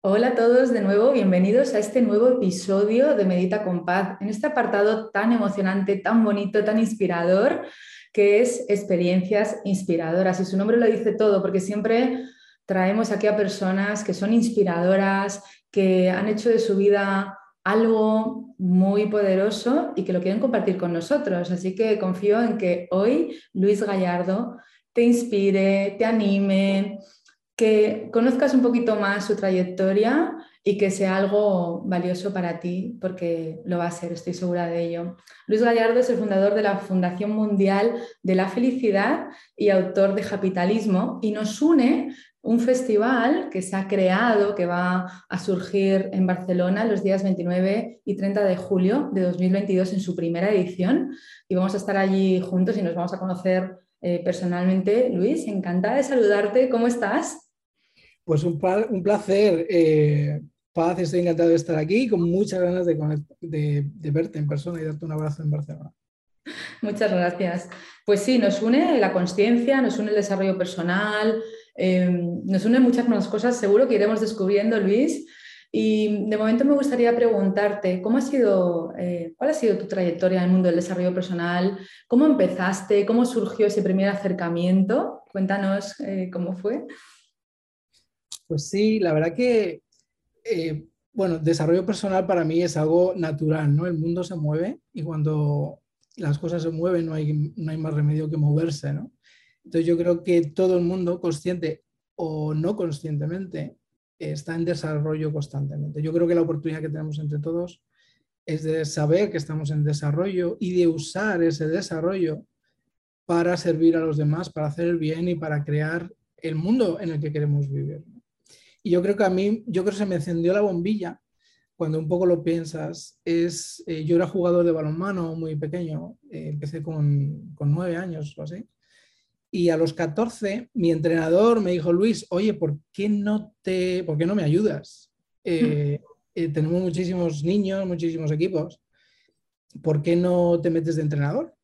Hola a todos de nuevo, bienvenidos a este nuevo episodio de Medita con Paz, en este apartado tan emocionante, tan bonito, tan inspirador, que es experiencias inspiradoras. Y su nombre lo dice todo, porque siempre traemos aquí a personas que son inspiradoras, que han hecho de su vida algo muy poderoso y que lo quieren compartir con nosotros. Así que confío en que hoy Luis Gallardo te inspire, te anime, que conozcas un poquito más su trayectoria y que sea algo valioso para ti, porque lo va a ser, estoy segura de ello. Luis Gallardo es el fundador de la Fundación Mundial de la Felicidad y autor de Capitalismo y nos une un festival que se ha creado, que va a surgir en Barcelona los días 29 y 30 de julio de 2022 en su primera edición y vamos a estar allí juntos y nos vamos a conocer eh, personalmente. Luis, encantada de saludarte, ¿cómo estás? Pues un, placer, eh, Paz, estoy encantado de estar aquí con muchas ganas de, verte en persona y darte un abrazo en Barcelona. Muchas gracias. Pues sí, nos une la conciencia, nos une el desarrollo personal, em, nos une muchas más cosas, seguro que iremos descubriendo, Luis. Y de momento me gustaría preguntarte, ¿cómo ha sido, eh, ¿cuál ha sido tu trayectoria en el mundo del desarrollo personal? ¿Cómo empezaste? ¿Cómo surgió ese primer acercamiento? Cuéntanos eh, cómo fue. Pues sí, la verdad que, eh, bueno, desarrollo personal para mí es algo natural, ¿no? El mundo se mueve y cuando las cosas se mueven no hay, no hay más remedio que moverse, ¿no? Entonces yo creo que todo el mundo, consciente o no conscientemente, está en desarrollo constantemente. Yo creo que la oportunidad que tenemos entre todos es de saber que estamos en desarrollo y de usar ese desarrollo para servir a los demás, para hacer el bien y para crear el mundo en el que queremos vivir. Y yo creo que a mí, yo creo que se me encendió la bombilla cuando un poco lo piensas. Es, eh, yo era jugador de balonmano muy pequeño, eh, empecé con, con nueve años o así. Y a los 14, mi entrenador me dijo, Luis, oye, ¿por qué no, te, por qué no me ayudas? Eh, tenemos muchísimos niños, muchísimos equipos. ¿Por qué no te metes de entrenador?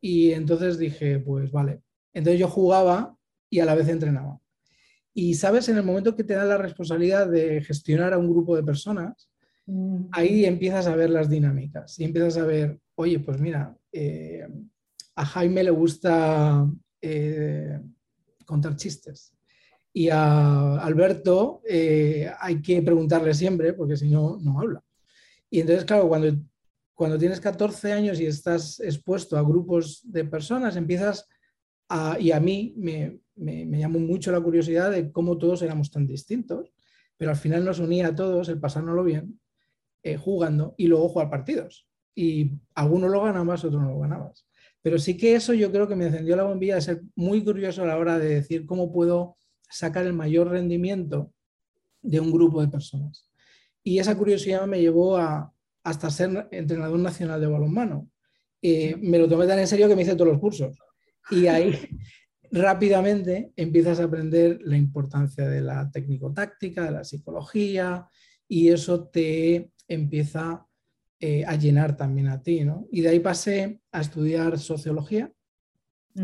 Y entonces dije, pues vale. Entonces yo jugaba y a la vez entrenaba. Y sabes, en el momento que te da la responsabilidad de gestionar a un grupo de personas, mm. ahí empiezas a ver las dinámicas y empiezas a ver, oye, pues mira, eh, a Jaime le gusta eh, contar chistes. Y a Alberto eh, hay que preguntarle siempre, porque si no, no habla. Y entonces, claro, cuando, cuando tienes 14 años y estás expuesto a grupos de personas, empiezas a, y a mí me, me, llamó mucho la curiosidad de cómo todos éramos tan distintos, pero al final nos unía a todos el pasárnoslo bien, eh, jugando y luego jugar partidos. Y algunos lo ganabas, otros no lo ganabas. Pero sí que eso yo creo que me encendió la bombilla de ser muy curioso a la hora de decir cómo puedo sacar el mayor rendimiento de un grupo de personas. Y esa curiosidad me llevó a, hasta ser entrenador nacional de balonmano. Eh, me lo tomé tan en serio que me hice todos los cursos. Y ahí, rápidamente empiezas a aprender la importancia de la técnico-táctica, de la psicología, y eso te empieza eh, a llenar también a ti, ¿no? Y de ahí pasé a estudiar sociología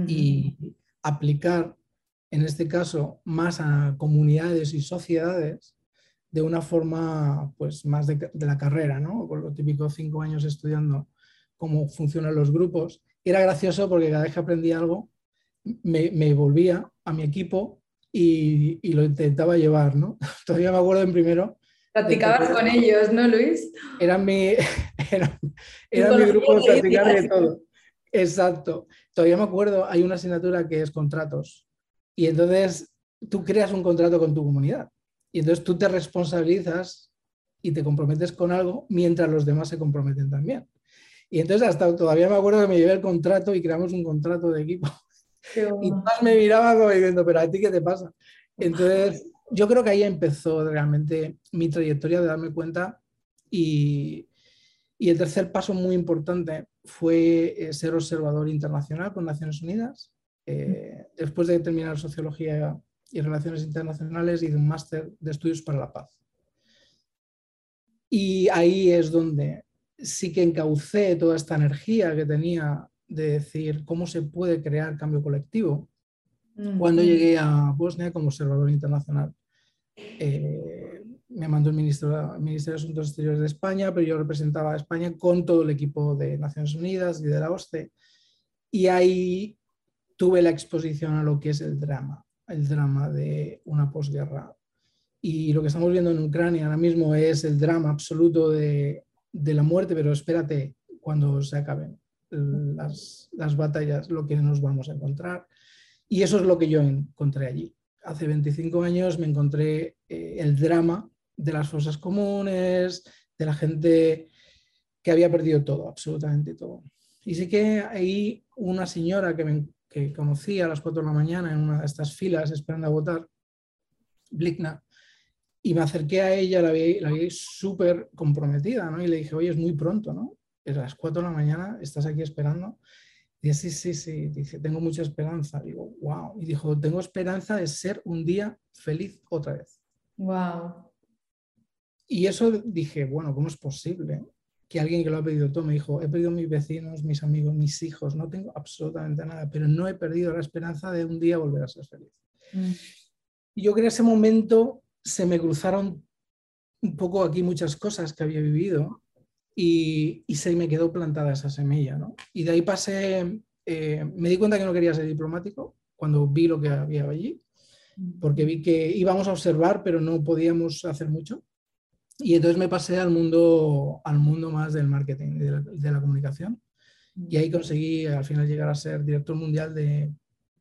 y aplicar, en este caso, más a comunidades y sociedades de una forma, pues, más de, de la carrera, ¿no? Con lo típico cinco años estudiando cómo funcionan los grupos. Era gracioso porque cada vez que aprendí algo, me, volvía a mi equipo y, lo intentaba llevar, ¿no? Todavía me acuerdo en primero. Practicabas con ellos, ¿no, Luis? Era mi, era, mi grupo de practicar de todo. Exacto. Todavía me acuerdo, hay una asignatura que es contratos. Y entonces tú creas un contrato con tu comunidad. Y entonces tú te responsabilizas y te comprometes con algo mientras los demás se comprometen también. Y entonces hasta todavía me acuerdo que me llevé el contrato y creamos un contrato de equipo. Y más me miraba como diciendo, pero a ti qué te pasa. Entonces, yo creo que ahí empezó realmente mi trayectoria de darme cuenta y, y el tercer paso muy importante fue eh, ser observador internacional con Naciones Unidas. Eh, después de terminar Sociología y Relaciones Internacionales, hice un máster de estudios para la paz. Y ahí es donde sí que encaucé toda esta energía que tenía de decir cómo se puede crear cambio colectivo cuando llegué a Bosnia como observador internacional. Eh, me mandó el ministro, Ministerio de Asuntos Exteriores de España, pero yo representaba a España con todo el equipo de Naciones Unidas y de la OSCE. Y ahí tuve la exposición a lo que es el drama, el drama de una posguerra. Y lo que estamos viendo en Ucrania ahora mismo es el drama absoluto de, de la muerte, pero espérate cuando se acaben las, las batallas, lo que nos vamos a encontrar. Y eso es lo que yo encontré allí. Hace 25 años me encontré eh, el drama de las fosas comunes, de la gente que había perdido todo, absolutamente todo. Y sí que ahí una señora que, me, que conocí a las 4 de la mañana en una de estas filas esperando a votar, Blikna, y me acerqué a ella, la vi, la vi súper comprometida, ¿no? Y le dije, oye, es muy pronto, ¿no? Es las 4 de la mañana, estás aquí esperando. Y dice, sí, sí, sí, dice, tengo mucha esperanza. Digo, wow. Y dijo, tengo esperanza de ser un día feliz otra vez. Wow. Y eso dije, bueno, ¿cómo es posible? Que alguien que lo ha pedido todo me dijo, he perdido mis vecinos, mis amigos, mis hijos, no tengo absolutamente nada, pero no he perdido la esperanza de un día volver a ser feliz. Mm. Y yo creo que ese momento se me cruzaron un poco aquí muchas cosas que había vivido y, se me quedó plantada esa semilla. ¿no? Y de ahí pasé, eh, me di cuenta que no quería ser diplomático cuando vi lo que había allí, porque vi que íbamos a observar, pero no podíamos hacer mucho. Y entonces me pasé al mundo, al mundo más del marketing, de la, de la comunicación. Y ahí conseguí al final llegar a ser director mundial de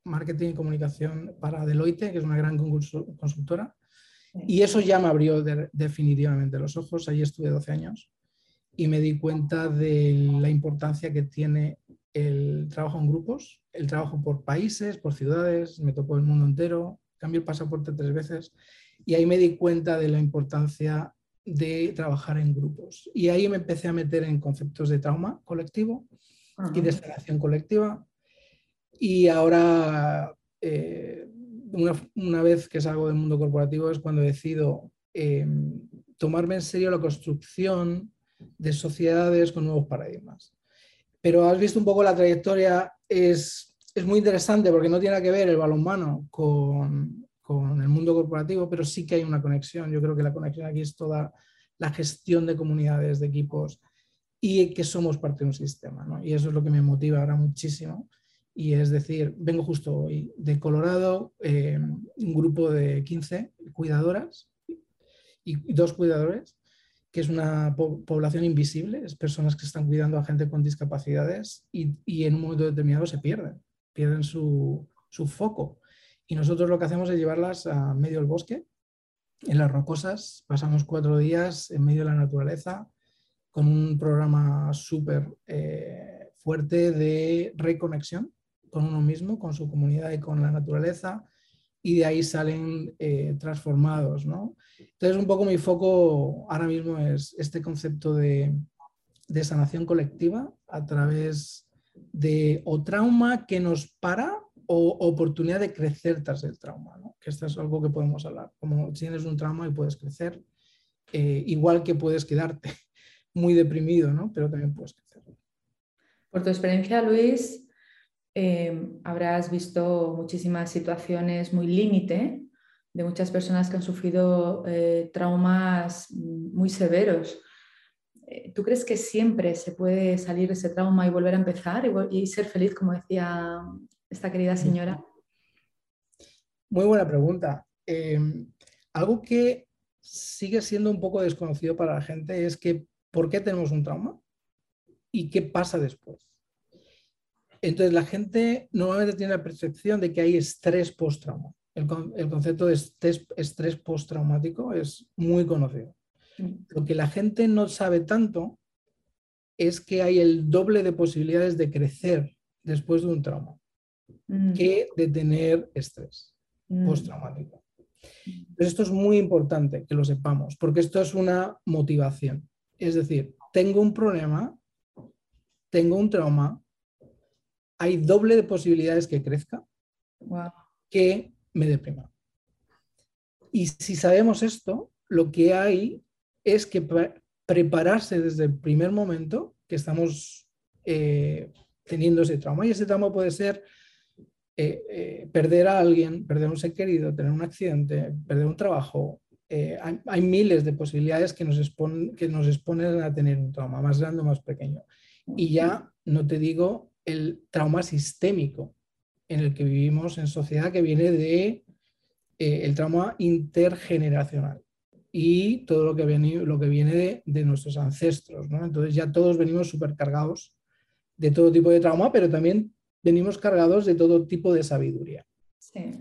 marketing y comunicación para Deloitte, que es una gran consultora. Y eso ya me abrió definitivamente los ojos. Allí estuve 12 años y me di cuenta de la importancia que tiene el trabajo en grupos, el trabajo por países, por ciudades, me tocó el mundo entero, cambié el pasaporte tres veces y ahí me di cuenta de la importancia de trabajar en grupos. Y ahí me empecé a meter en conceptos de trauma colectivo y de sanación colectiva. Y ahora eh, una, vez que salgo del mundo corporativo es cuando decido eh, tomarme en serio la construcción de sociedades con nuevos paradigmas. Pero has visto un poco la trayectoria, es, es muy interesante porque no tiene que ver el balonmano con, con el mundo corporativo, pero sí que hay una conexión. Yo creo que la conexión aquí es toda la gestión de comunidades, de equipos y que somos parte de un sistema. ¿no? Y eso es lo que me motiva ahora muchísimo y es decir, vengo justo hoy de Colorado, eh, un grupo de 15 cuidadoras y dos cuidadores, que es una población invisible, es personas que están cuidando a gente con discapacidades y, en un momento determinado se pierden, pierden su, su, foco. Y nosotros lo que hacemos es llevarlas a medio del bosque, en las rocosas, pasamos cuatro días en medio de la naturaleza con un programa súper eh, fuerte de reconexión con uno mismo, con su comunidad y con la naturaleza, y de ahí salen eh, transformados. ¿no? Entonces, un poco mi foco ahora mismo es este concepto de, de sanación colectiva a través de o trauma que nos para o oportunidad de crecer tras el trauma, ¿no? que esto es algo que podemos hablar, como tienes un trauma y puedes crecer, eh, igual que puedes quedarte muy deprimido, ¿no? pero también puedes crecer. Por tu experiencia, Luis, Em, habrás visto muchísimas situaciones muy límite de muchas personas que han sufrido eh, traumas muy severos. Eh, ¿Tú crees que siempre se puede salir de ese trauma y volver a empezar y, ser feliz, como decía esta querida señora? Muy buena pregunta. Em, algo que sigue siendo un poco desconocido para la gente es que ¿por qué tenemos un trauma? ¿Y qué pasa después? Entonces la gente normalmente tiene la percepción de que hay estrés post-trauma. El, concepto de estrés, estrés postraumático es muy conocido. Mm. Lo que la gente no sabe tanto es que hay el doble de posibilidades de crecer después de un trauma mm. que de tener estrés mm. postraumático. esto es muy importante que lo sepamos, porque esto es una motivación. Es decir, tengo un problema, tengo un trauma, hay doble de posibilidades que crezca que me deprima. Y si sabemos esto, lo que hay es que prepararse desde el primer momento que estamos eh, teniendo ese trauma. Y ese trauma puede ser eh, eh, perder a alguien, perder a un ser querido, tener un accidente, perder un trabajo. Hay, miles de posibilidades que nos, que nos exponen a tener un trauma, más grande o más pequeño. Y ya no te digo el trauma sistémico en el que vivimos en sociedad que viene de el trauma intergeneracional y todo lo que viene, lo que viene de, nuestros ancestros. Entonces ya todos venimos supercargados de todo tipo de trauma, pero también venimos cargados de todo tipo de sabiduría. Sí.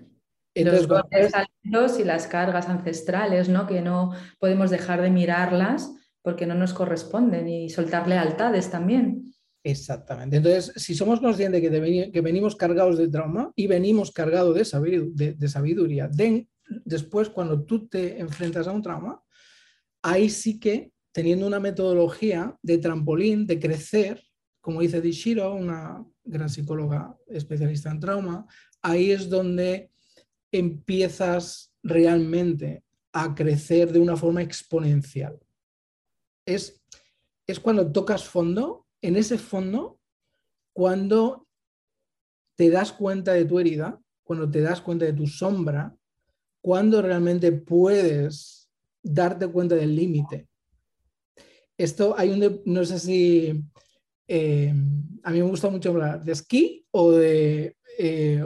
Entonces, Los y las cargas ancestrales, ¿no? que no podemos dejar de mirarlas porque no nos corresponden y soltar lealtades también. Exactamente. Entonces, si somos conscientes que, que venimos cargados de trauma y venimos cargados de, sabiduría, de, de sabiduría, de después cuando tú te enfrentas a un trauma, ahí sí que teniendo una metodología de trampolín, de crecer, como dice Dishiro, una gran psicóloga especialista en trauma, ahí es donde empiezas realmente a crecer de una forma exponencial. Es, es cuando tocas fondo, en ese fondo, cuando te das cuenta de tu herida, cuando te das cuenta de tu sombra, cuando realmente puedes darte cuenta del límite. Esto hay un, no sé si, eh, a mí me gusta mucho hablar de esquí o de, eh,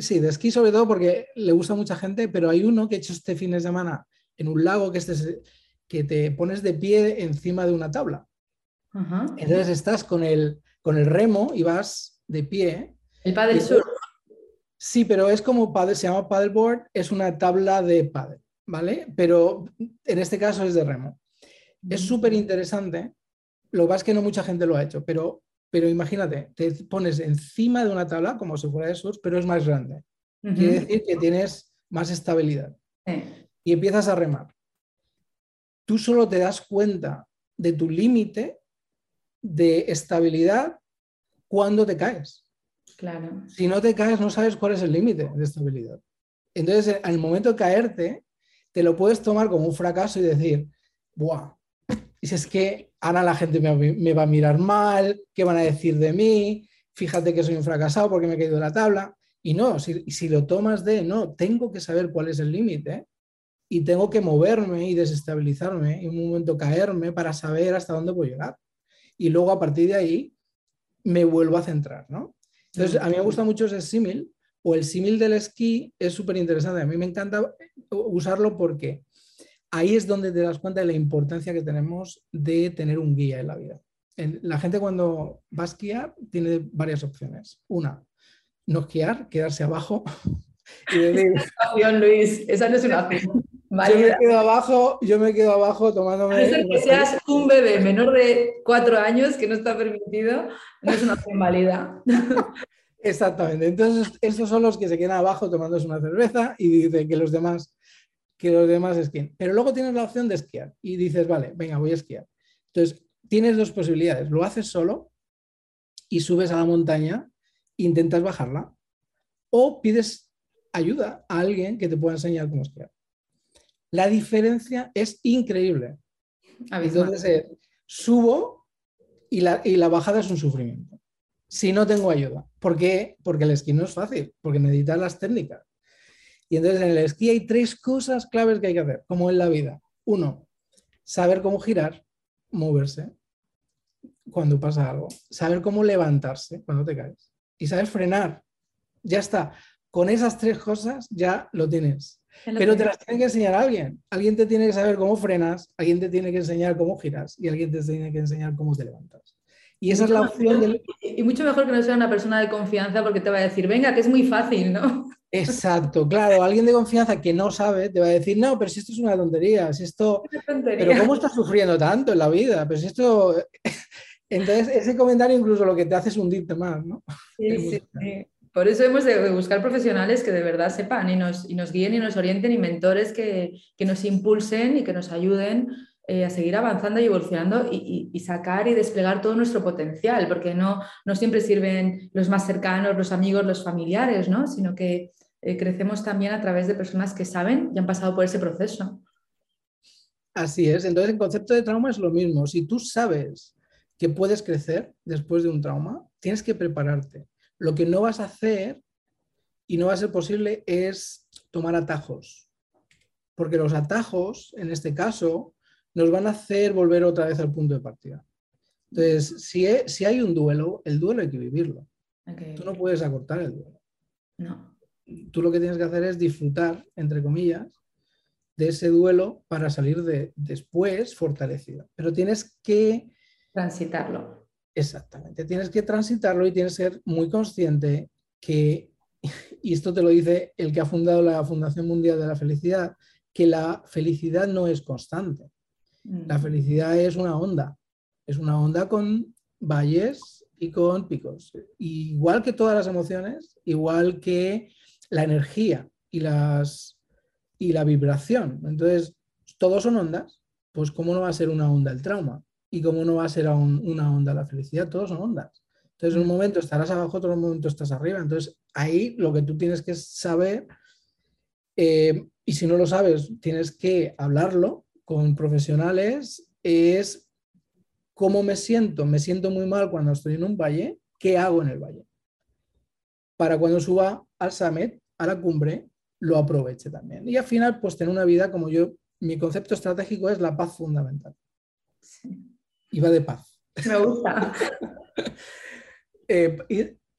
sí, de esquí sobre todo porque le gusta a mucha gente, pero hay uno que he hecho este fin de semana en un lago que, este, que te pones de pie encima de una tabla. Entonces estás con el, con el remo y vas de pie. El paddle surf. Sí, pero es como paddle, se llama paddleboard, es una tabla de paddle, ¿vale? Pero en este caso es de remo. Es súper interesante. Lo que pasa es que no mucha gente lo ha hecho, pero, pero imagínate, te pones encima de una tabla como si fuera de surf, pero es más grande. Quiere decir que tienes más estabilidad. Y empiezas a remar. Tú solo te das cuenta de tu límite de estabilidad cuando te caes. Si no te caes, no sabes cuál es el límite de estabilidad. Entonces, al momento de caerte, te lo puedes tomar como un fracaso y decir, ¡buah! Y si es que ahora la gente me, va a mirar mal, ¿qué van a decir de mí? Fíjate que soy un fracasado porque me he caído de la tabla. Y no, si, si lo tomas de, no, tengo que saber cuál es el límite y tengo que moverme y desestabilizarme y un momento caerme para saber hasta dónde puedo llegar. Y luego a partir de ahí me vuelvo a centrar, ¿no? Entonces, a mí me gusta mucho ese símil, o el símil del esquí es súper interesante. A mí me encanta usarlo porque ahí es donde te das cuenta de la importancia que tenemos de tener un guía en la vida. La gente cuando va a esquiar tiene varias opciones. Una, no esquiar, quedarse abajo y decir... Luis, esa no es una opción. Yo me quedo abajo, yo me quedo abajo tomándome. que seas un bebé menor de cuatro años que no está permitido, no es una opción válida. Exactamente. Entonces, esos son los que se quedan abajo tomándose una cerveza y dicen que los demás, que los demás esquíen. Pero luego tienes la opción de esquiar y dices, vale, venga, voy a esquiar. Entonces, tienes dos posibilidades. Lo haces solo y subes a la montaña, intentas bajarla, o pides ayuda a alguien que te pueda enseñar cómo esquiar. La diferencia es increíble. Entonces, eh, subo y la, y la, bajada es un sufrimiento. Si no tengo ayuda. ¿Por qué? Porque el esquí no es fácil, porque necesitas las técnicas. Y entonces en el esquí hay tres cosas claves que hay que hacer, como en la vida. Uno, saber cómo girar, moverse cuando pasa algo. Saber cómo levantarse cuando te caes. Y saber frenar. Ya está. Con esas tres cosas ya lo tienes. Pero te las tiene que enseñar alguien. Alguien te tiene que saber cómo frenas, alguien te tiene que enseñar cómo giras y alguien te tiene que enseñar cómo te levantas. Y esa es la opción del... Y mucho mejor que no sea una persona de confianza porque te va a decir, venga, que es muy fácil, ¿no? Exacto, claro, alguien de confianza que no sabe te va a decir, no, pero si esto es una tontería, si esto... Pero ¿cómo estás sufriendo tanto en la vida? Pues esto... Entonces, ese comentario incluso lo que te hace es hundirte más, ¿no? Sí, sí, sí. Por eso hemos de buscar profesionales que de verdad sepan y nos, y nos guíen y nos orienten y mentores que, que nos impulsen y que nos ayuden eh, a seguir avanzando y evolucionando y, y, sacar y desplegar todo nuestro potencial, porque no, no siempre sirven los más cercanos, los amigos, los familiares, ¿no? sino que eh, crecemos también a través de personas que saben y han pasado por ese proceso. Así es, entonces el concepto de trauma es lo mismo. Si tú sabes que puedes crecer después de un trauma, tienes que prepararte. Lo que no vas a hacer y no va a ser posible es tomar atajos, porque los atajos, en este caso, nos van a hacer volver otra vez al punto de partida. Entonces, si, si hay un duelo, el duelo hay que vivirlo. Tú no puedes acortar el duelo. No. Tú lo que tienes que hacer es disfrutar, entre comillas, de ese duelo para salir de, después fortalecido. Pero tienes que... Transitarlo. Exactamente, tienes que transitarlo y tienes que ser muy consciente que, y esto te lo dice el que ha fundado la Fundación Mundial de la Felicidad, que la felicidad no es constante. La mm. felicidad es una onda, es una onda con valles y con picos. Igual que todas las emociones, igual que la energía y, las, y la vibración. Entonces, todos son ondas, pues ¿cómo no va a ser una onda el trauma? Y cómo no va a ser una onda la felicidad, todos son ondas. Entonces, en un mm. momento estarás abajo, otro momento estás arriba. Entonces, ahí lo que tú tienes que saber, eh, y si no lo sabes, tienes que hablarlo con profesionales, es cómo me siento. Me siento muy mal cuando estoy en un valle, ¿qué hago en el valle? Para cuando suba al summit, a la cumbre, lo aproveche también. Y al final, pues tener una vida como yo, mi concepto estratégico es la paz fundamental. Sí y va de paz. Me gusta. Eh,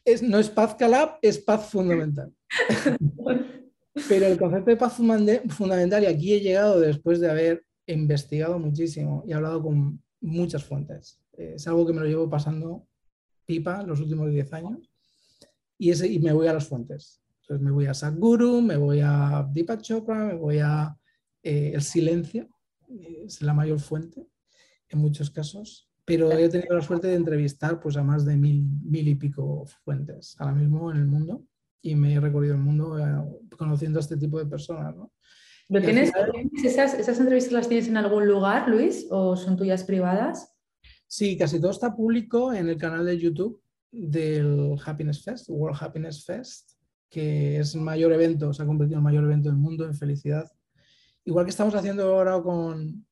es, no es paz calab, es paz fundamental. Pero el concepto de paz fundamental, y aquí he llegado después de haber investigado muchísimo y hablado con muchas fuentes. Eh, es algo que me lo llevo pasando pipa los últimos 10 años y, ese, y me voy a las fuentes. Entonces me voy a Sadhguru, me voy a Deepak Chopra, me voy a eh, el silencio, es la mayor fuente en muchos casos, pero he tenido la suerte de entrevistar pues, a más de mil, mil y pico fuentes ahora mismo en el mundo y me he recorrido el mundo eh, conociendo a este tipo de personas. ¿no? tienes, esas, esas, entrevistas las tienes en algún lugar, Luis, o son tuyas privadas? Sí, casi todo está público en el canal de YouTube del Happiness Fest, World Happiness Fest, que es el mayor evento, se ha convertido en el mayor evento del mundo en felicidad. Igual que estamos haciendo ahora con,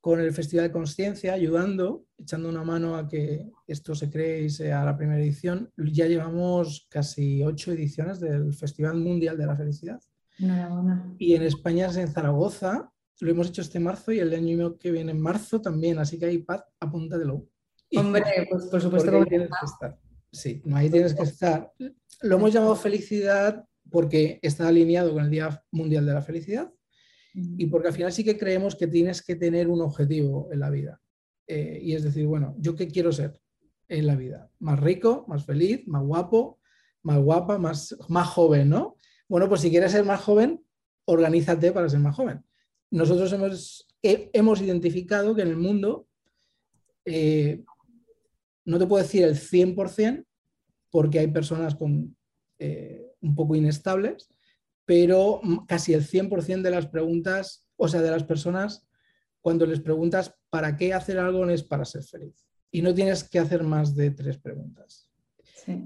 con el Festival de Conciencia, ayudando, echando una mano a que esto se cree y sea la primera edición. Ya llevamos casi ocho ediciones del Festival Mundial de la Felicidad. Y en España es en Zaragoza, lo hemos hecho este marzo y el año que viene en marzo también, así que ahí, Pat, apúntatelo. Hombre, pues por supuesto que tienes que estar. Sí, no, ahí tienes que estar. Lo hemos llamado felicidad porque está alineado con el Día Mundial de la Felicidad y porque al final sí que creemos que tienes que tener un objetivo en la vida. Eh, y es decir, bueno, ¿yo qué quiero ser en la vida? ¿Más rico, más feliz, más guapo, más guapa, más, más joven, ¿no? Bueno, pues si quieres ser más joven, organízate para ser más joven. Nosotros hemos, hemos identificado que en el mundo, eh, no te puedo decir el 100%, porque hay personas con, eh, un poco inestables, pero casi el 100% de las preguntas, o sea, de las personas, cuando les preguntas para qué hacer algo, es para ser feliz. Y no tienes que hacer más de tres preguntas.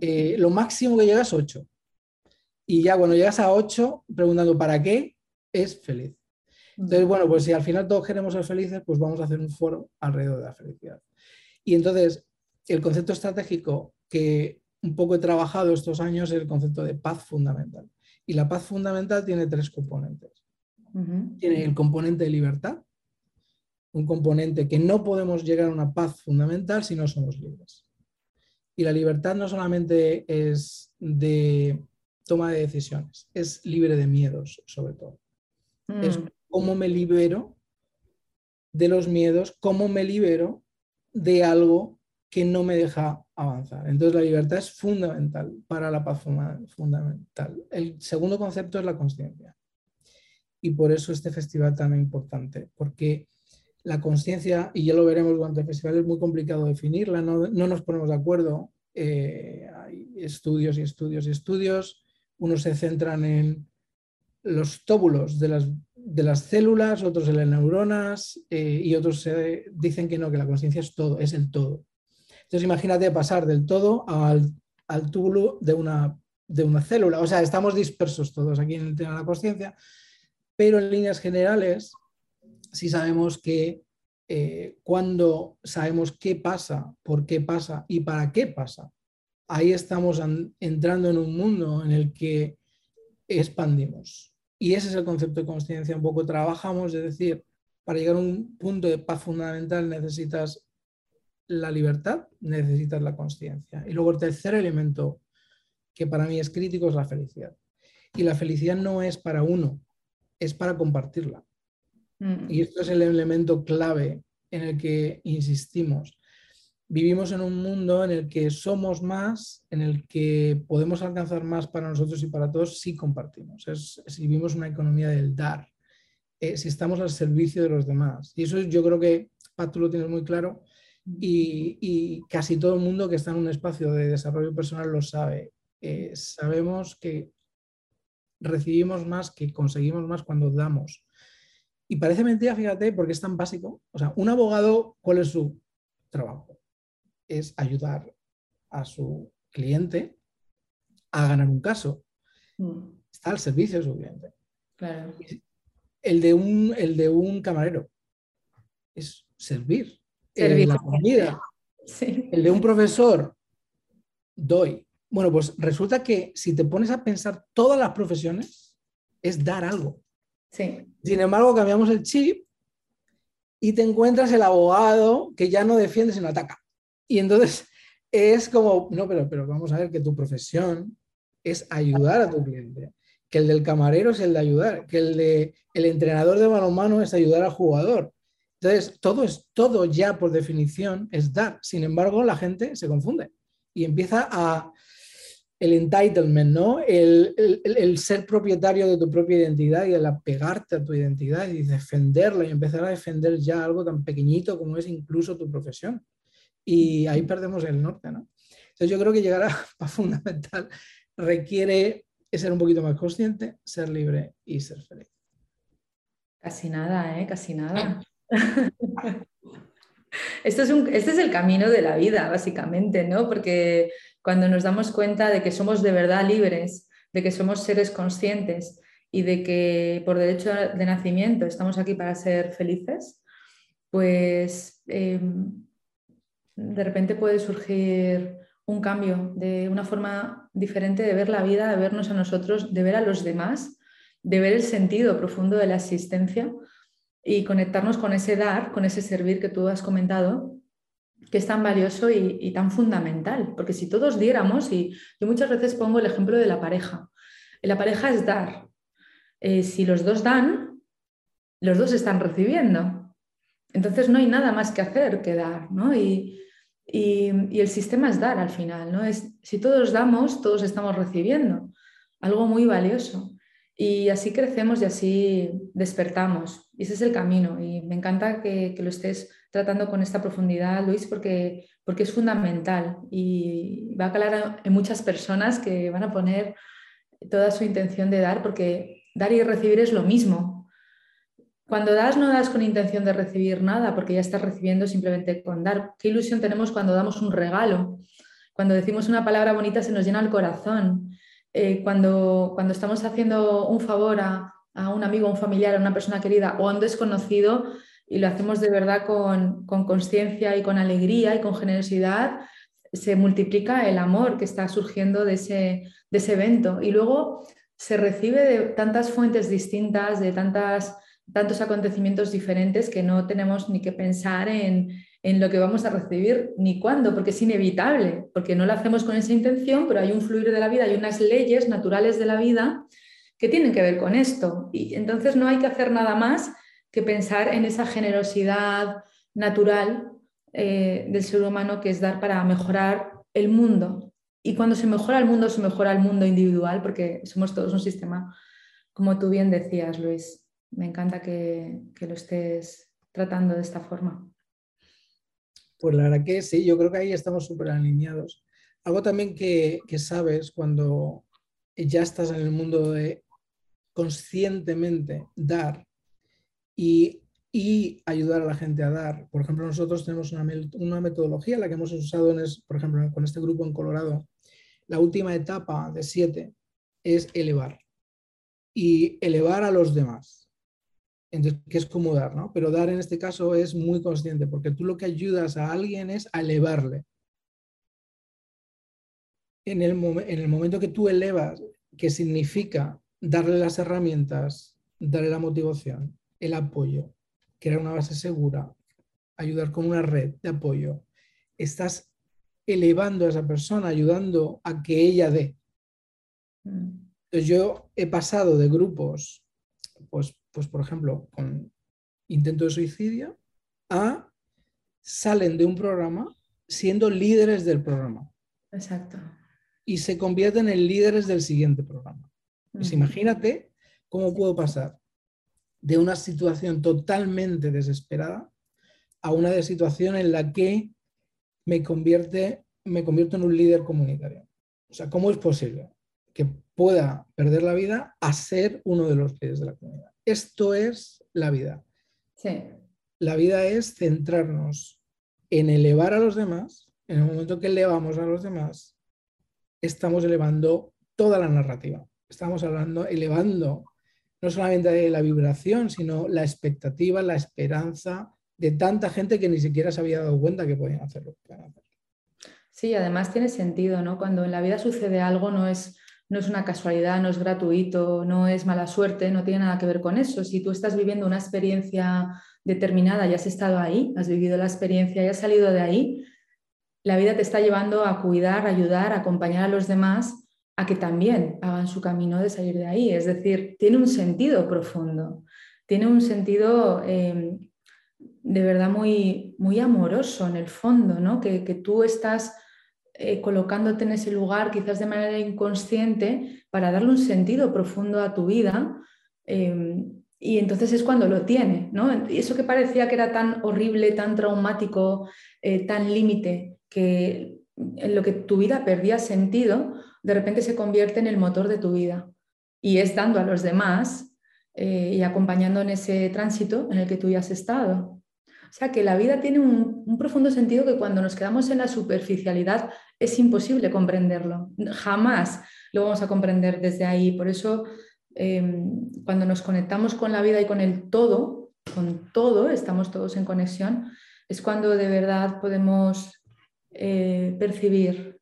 Eh, lo máximo que llegas es ocho. Y ya cuando llegas a ocho, preguntando para qué, es feliz. Entonces, bueno, pues si al final todos queremos ser felices, pues vamos a hacer un foro alrededor de la felicidad. Y entonces, el concepto estratégico que un poco he trabajado estos años es el concepto de paz fundamental. Y la paz fundamental tiene tres componentes. Tiene el componente de libertad, un componente que no podemos llegar a una paz fundamental si no somos libres. Y la libertad no solamente es de toma de decisiones, es libre de miedos, sobre todo. Es mm. cómo me libero de los miedos, cómo me libero de algo que no me deja avanzar. Entonces la libertad es fundamental para la paz fundamental. El segundo concepto es la conciencia. Y por eso este festival tan importante, porque la conciencia, y ya lo veremos durante el festival, es muy complicado definirla, no, nos ponemos de acuerdo. Eh, hay estudios y estudios y estudios. Unos se centran en los tóbulos de las, de las células, otros en las neuronas eh, y otros dicen que no, que la conciencia es todo, es el todo. Entonces imagínate pasar del todo al, túbulo de una, de una célula. O sea, estamos dispersos todos aquí en el tema de la conciencia, pero en líneas generales sí sabemos que eh, cuando sabemos qué pasa, por qué pasa y para qué pasa, ahí estamos entrando en un mundo en el que expandimos. Y ese es el concepto de conciencia. Un poco trabajamos, es decir, para llegar a un punto de paz fundamental necesitas la libertad, necesitas la conciencia. Y luego el tercer elemento que para mí es crítico es la felicidad. Y la felicidad no es para uno, es para compartirla. Mm. Y esto es el elemento clave en el que insistimos. Vivimos en un mundo en el que somos más, en el que podemos alcanzar más para nosotros y para todos si compartimos. Es, si vivimos una economía del dar, eh, si estamos al servicio de los demás. Y eso yo creo que, Pat, tú lo tienes muy claro, y, casi todo el mundo que está en un espacio de desarrollo personal lo sabe. Eh, sabemos que recibimos más, que conseguimos más cuando damos. Y parece mentira, fíjate, porque es tan básico. O sea, un abogado, ¿cuál es su trabajo? Es ayudar a su cliente a ganar un caso. Mm. Está al servicio de su cliente. El de un, el de un camarero es servir el la comida. El de un profesor, doy. Bueno, pues resulta que si te pones a pensar todas las profesiones, es dar algo. Sin embargo, cambiamos el chip y te encuentras el abogado que ya no defiende, sino ataca. Y entonces es como, no, pero, pero vamos a ver que tu profesión es ayudar a tu cliente, que el del camarero es el de ayudar, que el de el entrenador de balonmano es ayudar al jugador, entonces, todo es todo ya por definición es dar. Sin embargo, la gente se confunde y empieza a el entitlement, ¿no? El, ser propietario de tu propia identidad y el apegarte a tu identidad y defenderla y empezar a defender ya algo tan pequeñito como es incluso tu profesión. Y ahí perdemos el norte, ¿no? Entonces yo creo que llegar a fundamental requiere ser un poquito más consciente, ser libre y ser feliz. Casi nada, ¿eh? Casi nada. Esto es este es el camino de la vida, básicamente, ¿no? Porque cuando nos damos cuenta de que somos de verdad libres, de que somos seres conscientes y de que por derecho de nacimiento estamos aquí para ser felices, pues em, de repente puede surgir un cambio de una forma diferente de ver la vida, de vernos a nosotros, de ver a los demás, de ver el sentido profundo de la existencia y conectarnos con ese dar, con ese servir que tú has comentado, que es tan valioso y, tan fundamental. Porque si todos diéramos, y yo muchas veces pongo el ejemplo de la pareja, la pareja es dar. Eh, si los dos dan, los dos están recibiendo. Entonces no hay nada más que hacer que dar, ¿no? Y, y, el sistema es dar al final, ¿no? Es, si todos damos, todos estamos recibiendo. Algo muy valioso. Y así crecemos y así despertamos. Y ese es el camino. Y me encanta que, lo estés tratando con esta profundidad, Luis, porque, porque es fundamental y va a calar en muchas personas que van a poner toda su intención de dar, porque dar y recibir es lo mismo. Cuando das, no das con intención de recibir nada, porque ya estás recibiendo simplemente con dar. ¿Qué ilusión tenemos cuando damos un regalo? Cuando decimos una palabra bonita se nos llena el corazón. Eh, cuando, cuando estamos haciendo un favor a, un amigo, a un familiar, a una persona querida o a un desconocido y lo hacemos de verdad con conciencia y con alegría y con generosidad, se multiplica el amor que está surgiendo de ese, de ese evento. Y luego se recibe de tantas fuentes distintas, de tantas, tantos acontecimientos diferentes que no tenemos ni que pensar en, en lo que vamos a recibir ni cuándo, porque es inevitable, porque no lo hacemos con esa intención, pero hay un fluir de la vida, hay unas leyes naturales de la vida que tienen que ver con esto. Y entonces no hay que hacer nada más que pensar en esa generosidad natural eh, del ser humano que es dar para mejorar el mundo. Y cuando se mejora el mundo, se mejora el mundo individual, porque somos todos un sistema, como tú bien decías, Luis. Me encanta que, que lo estés tratando de esta forma. Pues la verdad que sí, yo creo que ahí estamos súper alineados. Algo también que, sabes cuando ya estás en el mundo de conscientemente dar y, ayudar a la gente a dar. Por ejemplo, nosotros tenemos una, una metodología, la que hemos usado, por ejemplo, con este grupo en Colorado. La última etapa de siete es elevar y elevar a los demás que es como dar, ¿no? Pero dar en este caso es muy consciente, porque tú lo que ayudas a alguien es a elevarle. En el, en el momento que tú elevas, que significa darle las herramientas, darle la motivación, el apoyo, crear una base segura, ayudar con una red de apoyo, estás elevando a esa persona, ayudando a que ella dé. Mm. Entonces yo he pasado de grupos, pues pues por ejemplo, con intento de suicidio, a salen de un programa siendo líderes del programa. Exacto. Y se convierten en líderes del siguiente programa. Pues imagínate cómo puedo pasar de una situación totalmente desesperada a una situación en la que me, convierte, me convierto en un líder comunitario. O sea, ¿cómo es posible que pueda perder la vida a ser uno de los líderes de la comunidad? Esto es la vida. La vida es centrarnos en elevar a los demás. En el momento que elevamos a los demás, estamos elevando toda la narrativa. Estamos hablando, elevando no solamente la vibración, sino la expectativa, la esperanza de tanta gente que ni siquiera se había dado cuenta que podían hacerlo. Sí, además tiene sentido, ¿no? Cuando en la vida sucede algo, no es no es una casualidad, no es gratuito, no es mala suerte, no tiene nada que ver con eso. Si tú estás viviendo una experiencia determinada y has estado ahí, has vivido la experiencia y has salido de ahí, la vida te está llevando a cuidar, ayudar, acompañar a los demás a que también hagan su camino de salir de ahí. Es decir, tiene un sentido profundo, tiene un sentido em, de verdad muy, muy amoroso en el fondo, ¿no? que, que tú estás eh, colocándote en ese lugar quizás de manera inconsciente para darle un sentido profundo a tu vida. Em, y entonces es cuando lo tiene, ¿no? Y eso que parecía que era tan horrible, tan traumático, eh, tan límite, que en lo que tu vida perdía sentido, de repente se convierte en el motor de tu vida. Y es dando a los demás eh, y acompañando en ese tránsito en el que tú ya has estado. O sea que la vida tiene un, profundo sentido que cuando nos quedamos en la superficialidad es imposible comprenderlo. Jamás lo vamos a comprender desde ahí. Por eso, em, cuando nos conectamos con la vida y con el todo, con todo, estamos todos en conexión, es cuando de verdad podemos eh, percibir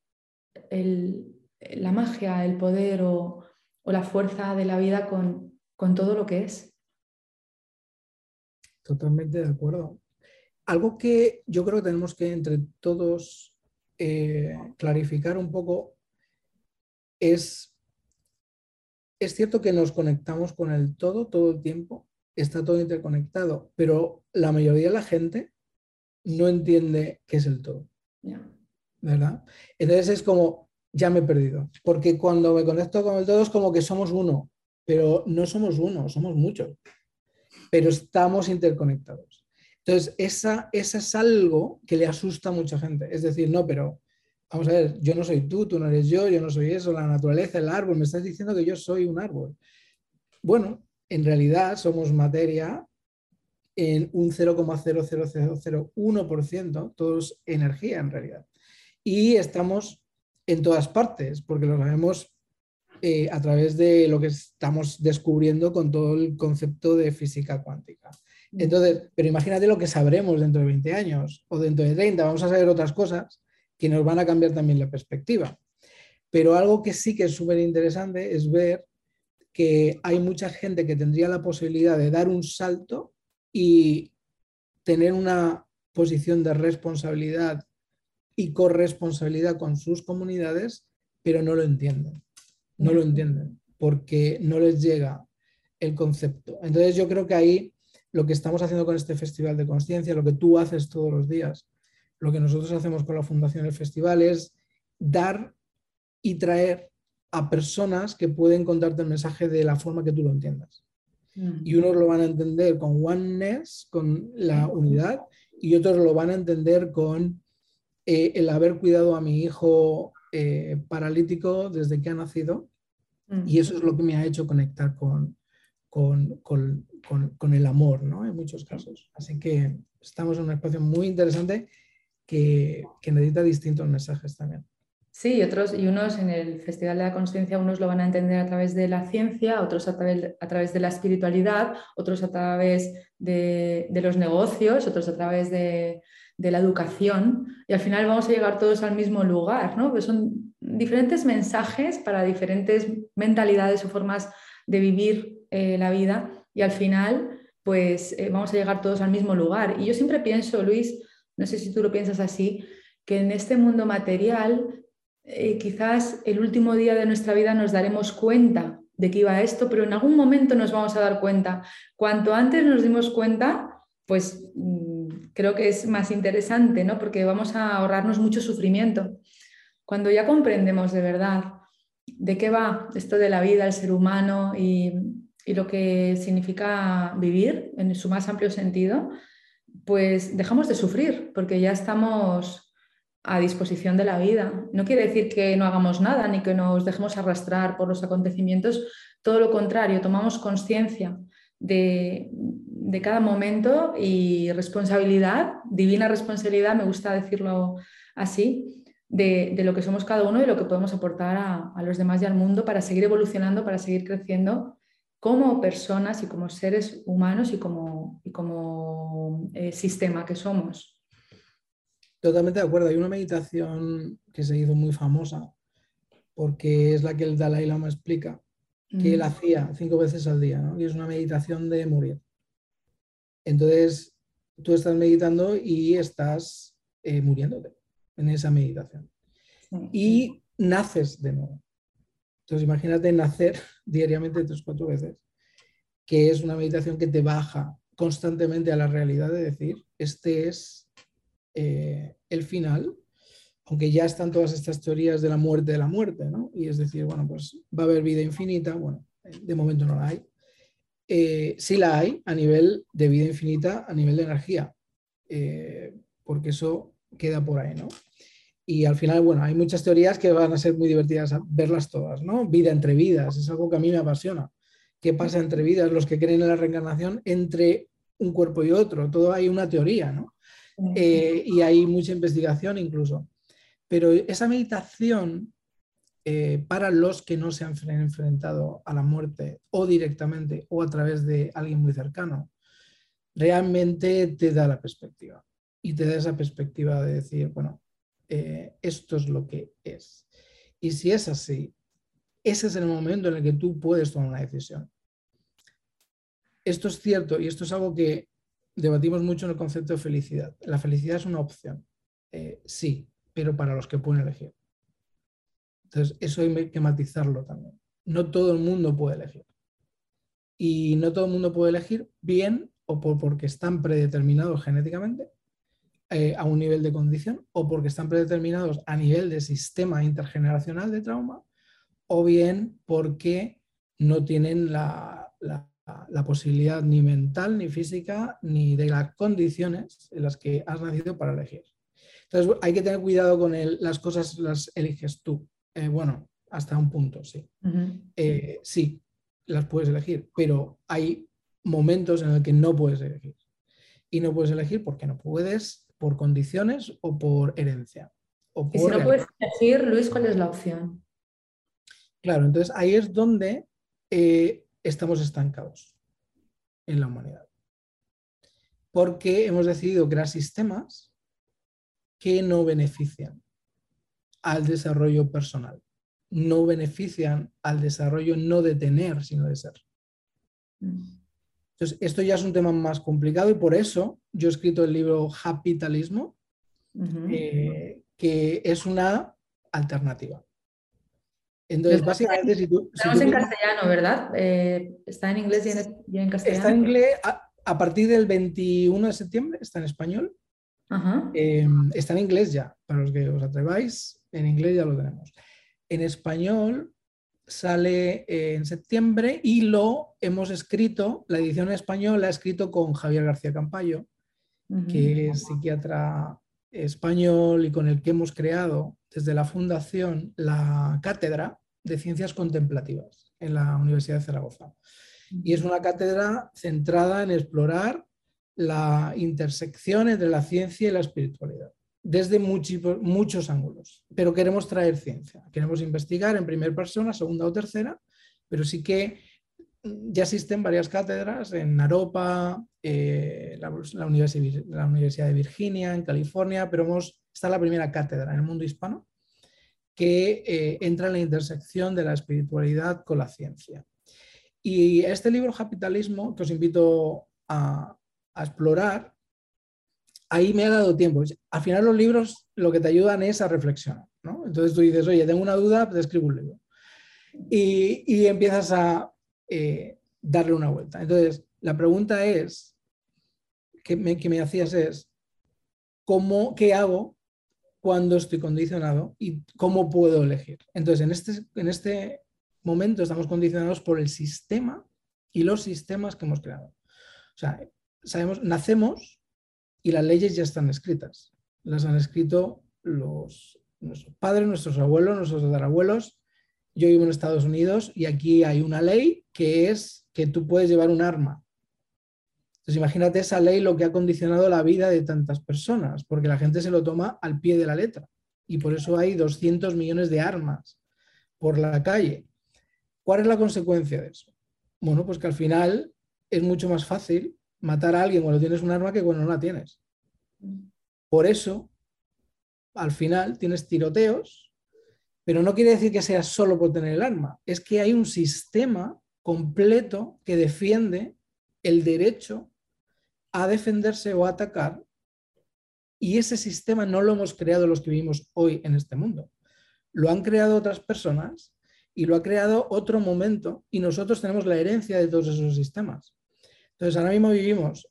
la magia, el poder o, la fuerza de la vida con, con todo lo que es. Totalmente de acuerdo. Algo que yo creo que tenemos que entre todos eh, clarificar un poco es, es cierto que nos conectamos con el todo todo el tiempo, está todo interconectado, pero la mayoría de la gente no entiende qué es el todo. ¿Verdad? Entonces es como, ya me he perdido, porque cuando me conecto con el todo es como que somos uno, pero no somos uno, somos muchos, pero estamos interconectados. Entonces, esa, es algo que le asusta a mucha gente. Es decir, no, pero vamos a ver, yo no soy tú, tú no eres yo, yo no soy eso, la naturaleza, el árbol, me estás diciendo que yo soy un árbol. Bueno, en realidad somos materia en un 0,00001%, todos energía en realidad. Y estamos en todas partes, porque lo sabemos eh, a través de lo que estamos descubriendo con todo el concepto de física cuántica. Entonces, pero imagínate lo que sabremos dentro de 20 años o dentro de 30, vamos a saber otras cosas que nos van a cambiar también la perspectiva. Pero algo que sí que es súper interesante es ver que hay mucha gente que tendría la posibilidad de dar un salto y tener una posición de responsabilidad y corresponsabilidad con sus comunidades, pero no lo entienden. No lo entienden porque no les llega el concepto. Entonces yo creo que ahí lo que estamos haciendo con este Festival de Conciencia, lo que tú haces todos los días, lo que nosotros hacemos con la Fundación del Festival es dar y traer a personas que pueden contarte el mensaje de la forma que tú lo entiendas. Mm. Y unos lo van a entender con oneness, con la unidad, y otros lo van a entender con eh, el haber cuidado a mi hijo eh, paralítico desde que ha nacido. Mm. Y eso es lo que me ha hecho conectar con, con, con, con, el amor, ¿no? En muchos casos. Así que estamos en un espacio muy interesante que, que necesita distintos mensajes también. Sí, y otros, y unos en el Festival de la Consciencia, unos lo van a entender a través de la ciencia, otros a través, a través de la espiritualidad, otros a través de, de los negocios, otros a través de, de, la educación, y al final vamos a llegar todos al mismo lugar, ¿no? Pues son diferentes mensajes para diferentes mentalidades o formas de vivir eh, la vida, y al final, pues eh, vamos a llegar todos al mismo lugar. Y yo siempre pienso, Luis, no sé si tú lo piensas así, que en este mundo material eh, quizás el último día de nuestra vida nos daremos cuenta de que iba esto, pero en algún momento nos vamos a dar cuenta. Cuanto antes nos dimos cuenta, pues mm, creo que es más interesante, ¿no? Porque vamos a ahorrarnos mucho sufrimiento. Cuando ya comprendemos de verdad de qué va esto de la vida, el ser humano y, y lo que significa vivir en su más amplio sentido, pues dejamos de sufrir, porque ya estamos a disposición de la vida. No quiere decir que no hagamos nada ni que nos dejemos arrastrar por los acontecimientos, todo lo contrario, tomamos conciencia de, cada momento y responsabilidad, divina responsabilidad, me gusta decirlo así, de, lo que somos cada uno y lo que podemos aportar a, los demás y al mundo para seguir evolucionando, para seguir creciendo como personas y como seres humanos y como, como eh, sistema que somos. Totalmente de acuerdo. Hay una meditación que se hizo muy famosa porque es la que el Dalai Lama explica, que él mm. hacía cinco veces al día, ¿no? y es una meditación de morir. Entonces, tú estás meditando y estás eh, muriéndote en esa meditación. Y naces de nuevo. Entonces, imagínate nacer diariamente tres, cuatro veces, que es una meditación que te baja constantemente a la realidad de decir, este es eh, el final, aunque ya están todas estas teorías de la muerte de la muerte, ¿no? Y es decir, bueno, pues va a haber vida infinita, bueno, de momento no la hay. Eh, sí la hay a nivel de vida infinita, a nivel de energía, eh, porque eso queda por ahí, ¿no? Y al final, bueno, hay muchas teorías que van a ser muy divertidas verlas todas, ¿no? Vida entre vidas, es algo que a mí me apasiona. ¿Qué pasa entre vidas? Los que creen en la reencarnación entre un cuerpo y otro, todo hay una teoría, ¿no? Eh, y hay mucha investigación incluso. Pero esa meditación, eh, para los que no se han enfrentado a la muerte o directamente o a través de alguien muy cercano, realmente te da la perspectiva. Y te da esa perspectiva de decir, bueno, eh, esto es lo que es. Y si es así, ese es el momento en el que tú puedes tomar una decisión. Esto es cierto y esto es algo que debatimos mucho en el concepto de felicidad. La felicidad es una opción, eh, sí, pero para los que pueden elegir. Entonces, eso hay que matizarlo también. No todo el mundo puede elegir. Y no todo el mundo puede elegir bien o porque están predeterminados genéticamente eh, a un nivel de condición o porque están predeterminados a nivel de sistema intergeneracional de trauma o bien porque no tienen la la posibilidad ni mental, ni física, ni de las condiciones en las que has nacido para elegir. Entonces hay que tener cuidado con las cosas, las eliges tú. Eh, bueno, hasta un punto, sí. Eh, sí, las puedes elegir, pero hay momentos en los que no puedes elegir. Y no puedes elegir porque no puedes por condiciones o por herencia. y si no puedes elegir, Luis, ¿cuál es la opción? Claro, entonces ahí es donde eh, estamos estancados en la humanidad. Porque hemos decidido crear sistemas que no benefician al desarrollo personal, no benefician al desarrollo no de tener, sino de ser. Entonces, esto ya es un tema más complicado y por eso yo he escrito el libro Capitalismo, eh, que es una alternativa. Entonces, básicamente, si tú... Estamos en castellano, ¿verdad? Eh, está en inglés y en, castellano. Está en inglés a, partir del 21 de septiembre, está en español. Em, está en inglés ya, para los que os atreváis, en inglés ya lo tenemos. En español sale en septiembre y lo hemos escrito, la edición en español la ha escrito con Javier García Campayo, que es psiquiatra español y con el que hemos creado desde la fundación la cátedra de ciencias contemplativas en la Universidad de Zaragoza. Y es una cátedra centrada en explorar la intersección entre la ciencia y la espiritualidad, desde muchos, ángulos. Pero queremos traer ciencia, queremos investigar en primera persona, segunda o tercera, pero sí que ya existen varias cátedras en Naropa, eh, la, Universidad, de Virginia, en California, pero hemos, está la primera cátedra en el mundo hispano que eh, entra en la intersección de la espiritualidad con la ciencia. Y este libro Capitalismo, que os invito a, explorar, ahí me ha dado tiempo. Al final los libros lo que te ayudan es a reflexionar. Entonces tú dices, oye, tengo una duda, te escribo un libro. Y, empiezas a eh, darle una vuelta. Entonces, la pregunta es, que me, que me hacías es, ¿cómo, ¿qué hago cuando estoy condicionado y cómo puedo elegir? Entonces, en este, en este momento estamos condicionados por el sistema y los sistemas que hemos creado. O sea, sabemos, nacemos y las leyes ya están escritas. Las han escrito los, nuestros padres, nuestros abuelos, nuestros tatarabuelos. Yo vivo en Estados Unidos y aquí hay una ley que es que tú puedes llevar un arma. Entonces imagínate esa ley lo que ha condicionado la vida de tantas personas, porque la gente se lo toma al pie de la letra. Y por eso hay 200 millones de armas por la calle. ¿Cuál es la consecuencia de eso? Bueno, pues que al final es mucho más fácil matar a alguien cuando tienes un arma que cuando no la tienes. Por eso, al final tienes tiroteos, pero no quiere decir que sea solo por tener el arma, es que hay un sistema completo que defiende el derecho a defenderse o a atacar y ese sistema no lo hemos creado los que vivimos hoy en este mundo. Lo han creado otras personas y lo ha creado otro momento y nosotros tenemos la herencia de todos esos sistemas. Entonces, ahora mismo vivimos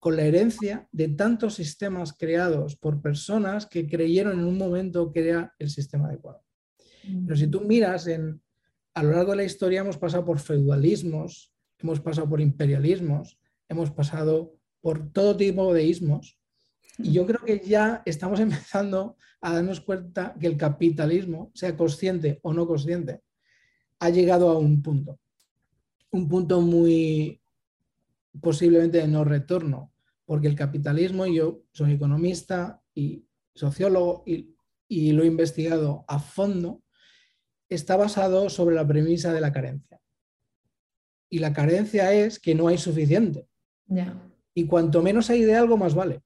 con la herencia de tantos sistemas creados por personas que creyeron en un momento que era el sistema adecuado. Pero si tú miras en, a lo largo de la historia hemos pasado por feudalismos, hemos pasado por imperialismos, hemos pasado por todo tipo de ismos. Y yo creo que ya estamos empezando a darnos cuenta que el capitalismo, sea consciente o no consciente, ha llegado a un punto, un punto muy posiblemente de no retorno, porque el capitalismo, yo soy economista y sociólogo y, lo he investigado a fondo, está basado sobre la premisa de la carencia. Y la carencia es que no hay suficiente. Y cuanto menos hay de algo, más vale.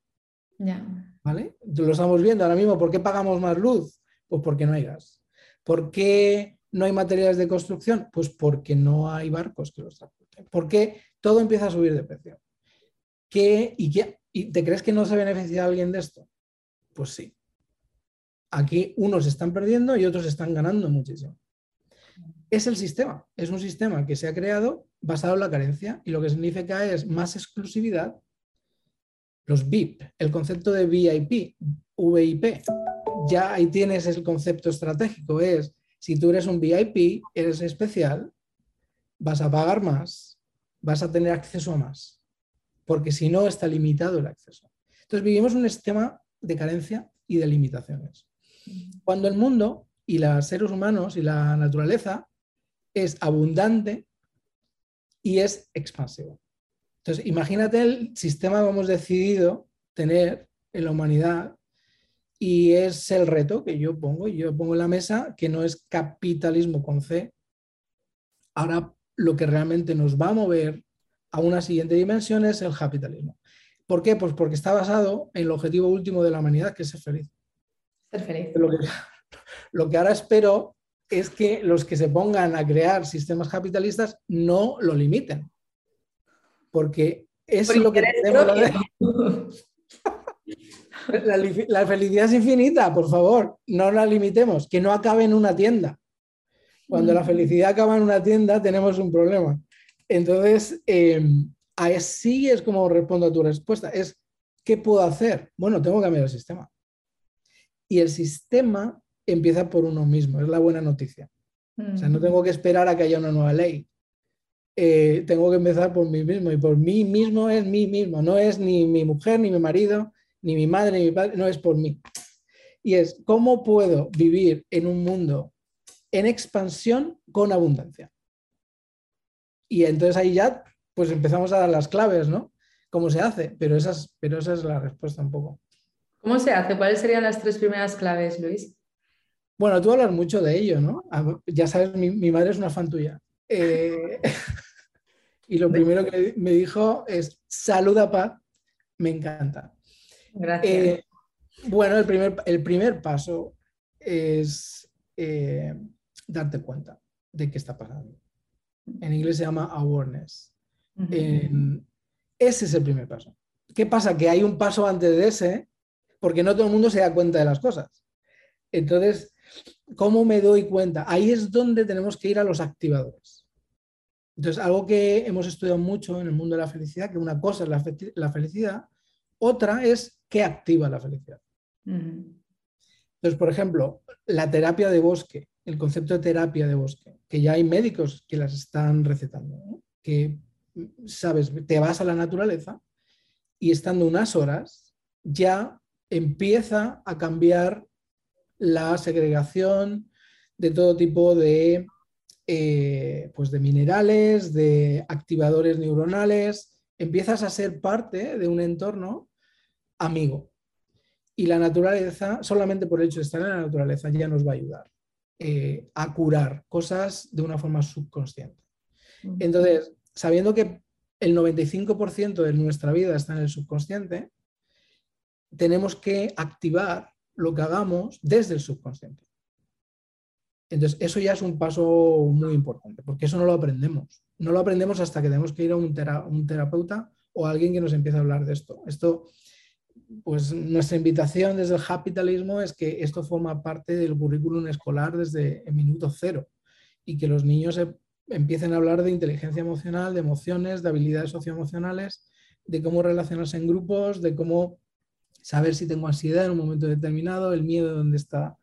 ¿Vale? Lo estamos viendo ahora mismo. ¿Por qué pagamos más luz? Pues porque no hay gas. ¿Por qué no hay materiales de construcción? Pues porque no hay barcos que los transporten. Porque todo empieza a subir de precio. ¿Qué, y, qué, ¿Y te crees que no se beneficia alguien de esto? Pues sí. Aquí unos están perdiendo y otros están ganando muchísimo. Es el sistema, es un sistema que se ha creado basado en la carencia y lo que significa es más exclusividad. Los VIP, el concepto de VIP, VIP, ya ahí tienes el concepto estratégico, es si tú eres un VIP, eres especial, vas a pagar más, vas a tener acceso a más, porque si no está limitado el acceso. Entonces vivimos un sistema de carencia y de limitaciones. Cuando el mundo y los seres humanos y la naturaleza es abundante y es expansivo. Entonces, imagínate el sistema que hemos decidido tener en la humanidad y es el reto que yo pongo, yo pongo en la mesa, que no es capitalismo con C. Ahora lo que realmente nos va a mover a una siguiente dimensión es el capitalismo. ¿Por qué? Pues porque está basado en el objetivo último de la humanidad, que es ser feliz. Ser feliz. Lo que, lo que ahora espero es que los que se pongan a crear sistemas capitalistas no lo limiten. Porque es lo que tenemos. La, felicidad es infinita, por favor, no la limitemos, que no acabe en una tienda. Cuando la felicidad acaba en una tienda, tenemos un problema. Entonces, eh, así es como respondo a tu respuesta. Es ¿qué puedo hacer? Bueno, tengo que cambiar el sistema. Y el sistema empieza por uno mismo, es la buena noticia. O sea, no tengo que esperar a que haya una nueva ley. Eh, tengo que empezar por mí mismo y por mí mismo es mí mismo, no es ni mi mujer, ni mi marido, ni mi madre, ni mi padre, no es por mí. Y es cómo puedo vivir en un mundo en expansión con abundancia. Y entonces ahí ya pues empezamos a dar las claves, ¿no? ¿Cómo se hace? Pero, esas, pero esa es la respuesta un poco. ¿Cómo se hace? ¿Cuáles serían las tres primeras claves, Luis? Bueno, tú hablas mucho de ello, ¿no? Ya sabes, mi, madre es una fan tuya. Eh, y lo primero que me dijo es, saluda paz, me encanta. Gracias. Eh, bueno, el primer, el primer paso es eh, darte cuenta de qué está pasando. En inglés se llama awareness. ese es el primer paso. ¿Qué pasa? Que hay un paso antes de ese, porque no todo el mundo se da cuenta de las cosas. Entonces, ¿cómo me doy cuenta? Ahí es donde tenemos que ir a los activadores. Entonces, algo que hemos estudiado mucho en el mundo de la felicidad, que una cosa es la, felicidad, otra es qué activa la felicidad. Entonces, por ejemplo, la terapia de bosque, el concepto de terapia de bosque, que ya hay médicos que las están recetando, que, sabes, te vas a la naturaleza y estando unas horas ya empieza a cambiar la segregación de todo tipo de, eh, pues de minerales, de activadores neuronales, empiezas a ser parte de un entorno amigo. Y la naturaleza, solamente por el hecho de estar en la naturaleza, ya nos va a ayudar eh, a curar cosas de una forma subconsciente. Entonces, sabiendo que el 95% de nuestra vida está en el subconsciente, tenemos que activar lo que hagamos desde el subconsciente. Entonces, eso ya es un paso muy importante, porque eso no lo aprendemos. No lo aprendemos hasta que tenemos que ir a un, terapeuta o a alguien que nos empiece a hablar de esto. Esto, pues nuestra invitación desde el capitalismo es que esto forma parte del currículum escolar desde el minuto cero y que los niños empiecen a hablar de inteligencia emocional, de emociones, de habilidades socioemocionales, de cómo relacionarse en grupos, de cómo saber si tengo ansiedad en un momento determinado, el miedo de dónde está,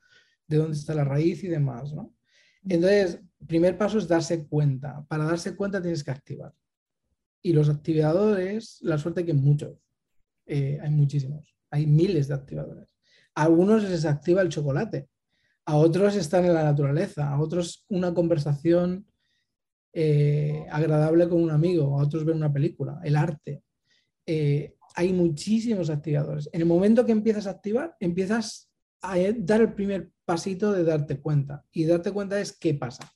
de dónde está la raíz y demás. ¿no? Entonces, primer paso es darse cuenta. Para darse cuenta tienes que activar. Y los activadores, la suerte que muchos, eh, hay muchísimos, hay miles de activadores. A algunos les activa el chocolate, a otros están en la naturaleza, a otros una conversación eh, agradable con un amigo, a otros ver una película, el arte. Eh, hay muchísimos activadores. En el momento que empiezas a activar, empiezas a dar el primer pasito de darte cuenta. Y darte cuenta es qué pasa.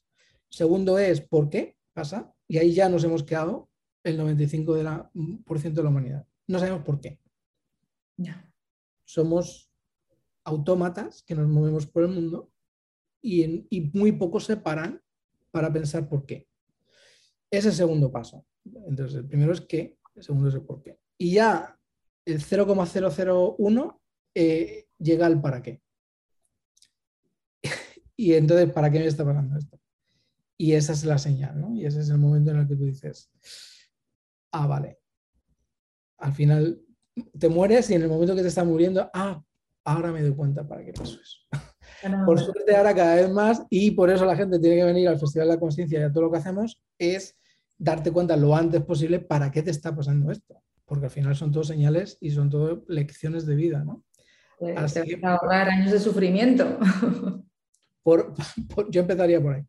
Segundo es por qué pasa. Y ahí ya nos hemos quedado el 95% de la, de la humanidad. No sabemos por qué. Somos autómatas que nos movemos por el mundo y, y muy pocos se paran para pensar por qué. Ese es el segundo paso. Entonces, el primero es qué, el segundo es el por qué y ya el 0,001 eh, llega al para qué. y entonces, ¿para qué me está pasando esto? Y esa es la señal, ¿no? Y ese es el momento en el que tú dices, ah, vale. Al final te mueres y en el momento que te está muriendo, ah, ahora me doy cuenta para qué pasó eso. por suerte ahora cada vez más y por eso la gente tiene que venir al Festival de la Conciencia y a todo lo que hacemos es darte cuenta lo antes posible para qué te está pasando esto porque al final son todo señales y son todo lecciones de vida, ¿no? Pues te ahorrar años de sufrimiento. yo empezaría por ahí.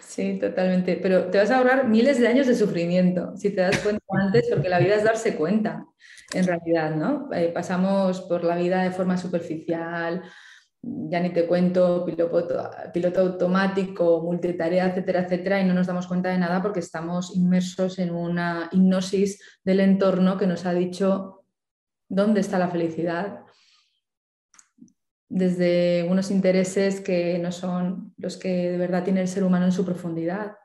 Sí, totalmente. Pero te vas a ahorrar miles de años de sufrimiento, si te das cuenta antes, porque la vida es darse cuenta, en realidad, ¿no? Eh, pasamos por la vida de forma superficial, ya ni te cuento, piloto, automático, multitarea, etcétera, etcétera, y no nos damos cuenta de nada porque estamos inmersos en una hipnosis del entorno que nos ha dicho dónde está la felicidad, desde unos intereses que no son los que de verdad tiene el ser humano en su profundidad.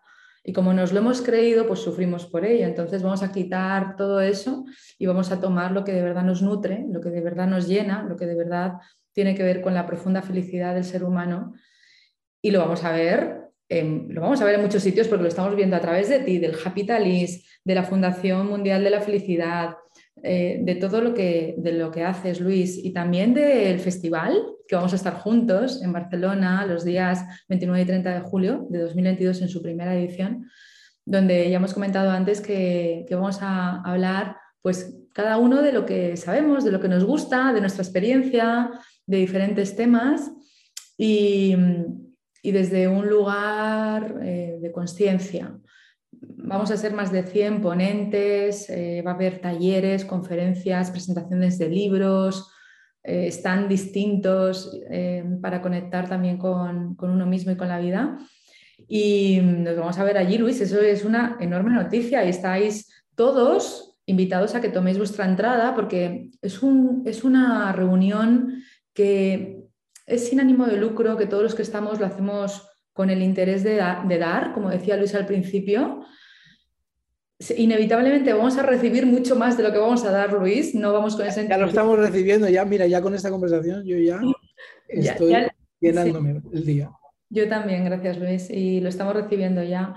Y como nos lo hemos creído, pues sufrimos por ello. Entonces vamos a quitar todo eso y vamos a tomar lo que de verdad nos nutre, lo que de verdad nos llena, lo que de verdad tiene que ver con la profunda felicidad del ser humano y lo vamos a ver, lo vamos a ver en muchos sitios porque lo estamos viendo a través de ti, del Happy de la Fundación Mundial de la Felicidad, eh, de todo lo que, de lo que haces, Luis, y también del festival, que vamos a estar juntos en Barcelona los días 29 y 30 de julio de 2022 en su primera edición, donde ya hemos comentado antes que, vamos a hablar, pues cada uno de lo que sabemos, de lo que nos gusta, de nuestra experiencia, de diferentes temas y, desde un lugar eh, de conciencia vamos a ser más de 100 ponentes, eh, va a haber talleres, conferencias, presentaciones de libros, eh, están distintos eh, para conectar también con, uno mismo y con la vida. Y nos vamos a ver allí, Luis, eso es una enorme noticia y estáis todos invitados a que toméis vuestra entrada porque es, un, es una reunión que es sin ánimo de lucro, que todos los que estamos lo hacemos con el interés de, de dar, como decía Luis al principio, inevitablemente vamos a recibir mucho más de lo que vamos a dar, Luis. No vamos con ese. Ya lo estamos recibiendo, ya, mira, ya con esta conversación yo ya estoy llenándome el día. Yo también, gracias, Luis, y lo estamos recibiendo ya.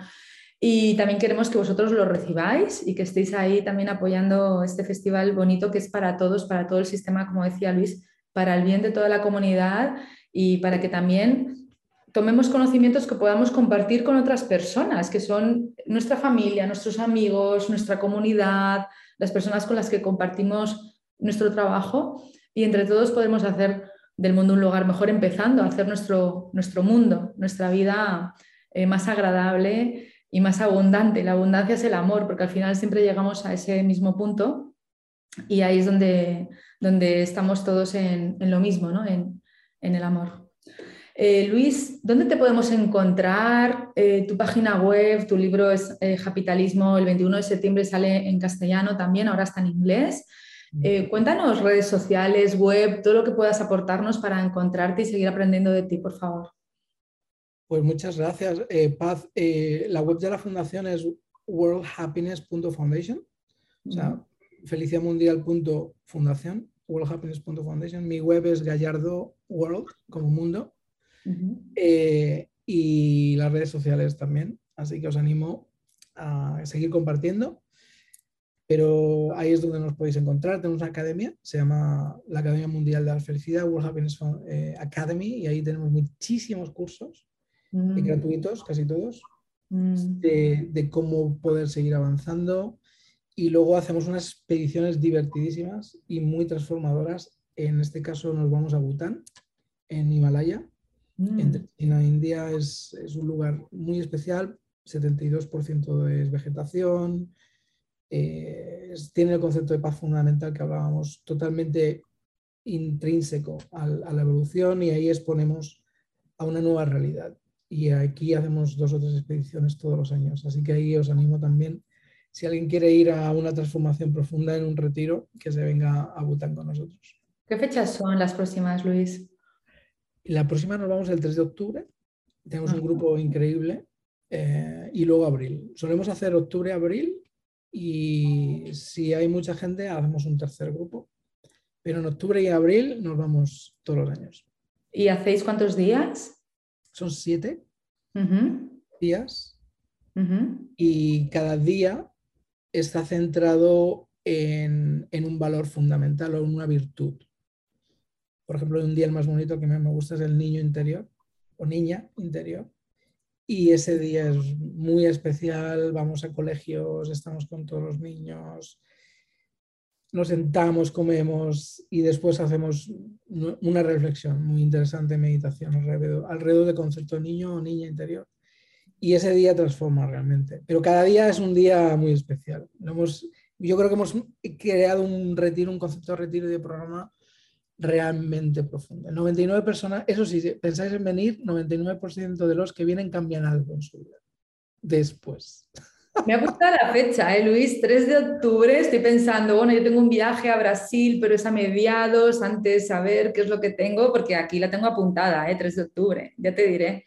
Y también queremos que vosotros lo recibáis y que estéis ahí también apoyando este festival bonito que es para todos, para todo el sistema, como decía Luis, para el bien de toda la comunidad y para que también tomemos conocimientos que podamos compartir con otras personas, que son nuestra familia, nuestros amigos, nuestra comunidad, las personas con las que compartimos nuestro trabajo y entre todos podemos hacer del mundo un lugar mejor, empezando a hacer nuestro, nuestro mundo, nuestra vida eh, más agradable y más abundante. La abundancia es el amor, porque al final siempre llegamos a ese mismo punto y ahí es donde, donde estamos todos en, lo mismo, ¿no? en, en el amor. Eh, Luis, ¿dónde te podemos encontrar? Eh, tu página web, tu libro es eh, Capitalismo, el 21 de septiembre sale en castellano también, ahora está en inglés. Mm. cuéntanos redes sociales, web, todo lo que puedas aportarnos para encontrarte y seguir aprendiendo de ti, por favor. Pues muchas gracias, Paz. la web de la fundación es worldhappiness.foundation, o sea, feliciamundial.fundación, worldhappiness.foundation. Mi web es Gallardo World, como mundo. Eh, y las redes sociales también. Así que os animo a seguir compartiendo. Pero ahí es donde nos podéis encontrar. Tenemos una academia, se llama la Academia Mundial de la Felicidad, World Happiness eh, Academy, y ahí tenemos muchísimos cursos mm. gratuitos, casi todos, mm. de, de, cómo poder seguir avanzando. Y luego hacemos unas expediciones divertidísimas y muy transformadoras. En este caso nos vamos a Bután, en Himalaya, Mm. Entre China e India es, un lugar muy especial, 72% es vegetación, eh, tiene el concepto de paz fundamental que hablábamos, totalmente intrínseco a, la evolución y ahí exponemos a una nueva realidad. Y aquí hacemos dos o tres expediciones todos los años, así que ahí os animo también, si alguien quiere ir a una transformación profunda en un retiro, que se venga a Bután con nosotros. ¿Qué fechas son las próximas, Luis? La próxima nos vamos el 3 de octubre. Tenemos un grupo increíble. Eh, y luego abril. Solemos hacer octubre, abril. Y si hay mucha gente, hacemos un tercer grupo. Pero en octubre y abril nos vamos todos los años. ¿Y hacéis cuántos días? Son siete días. Y cada día está centrado en, en un valor fundamental o en una virtud. Por ejemplo, un día el más bonito que me gusta es el niño interior o niña interior. Y ese día es muy especial, vamos a colegios, estamos con todos los niños, nos sentamos, comemos y después hacemos una reflexión muy interesante, meditación alrededor, alrededor del concepto niño o niña interior. Y ese día transforma realmente. Pero cada día es un día muy especial. yo creo que hemos creado un retiro, un concepto de retiro de programa realmente profunda. 99 personas, eso sí, si pensáis en venir, 99% de los que vienen cambian algo en su vida. Después. Me ha gustado la fecha, ¿eh, Luis? 3 de octubre, estoy pensando, bueno, yo tengo un viaje a Brasil, pero es a mediados, antes de saber qué es lo que tengo, porque aquí la tengo apuntada, ¿eh? 3 de octubre, ya te diré.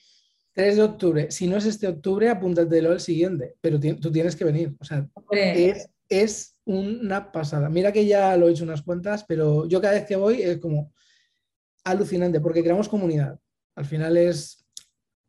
3 de octubre, si no es este octubre, apúntatelo el siguiente, pero tú tienes que venir, o sea, es, es una pasada. Mira que ya lo he hecho unas cuantas, pero yo cada vez que voy es como alucinante porque creamos comunidad. Al final es,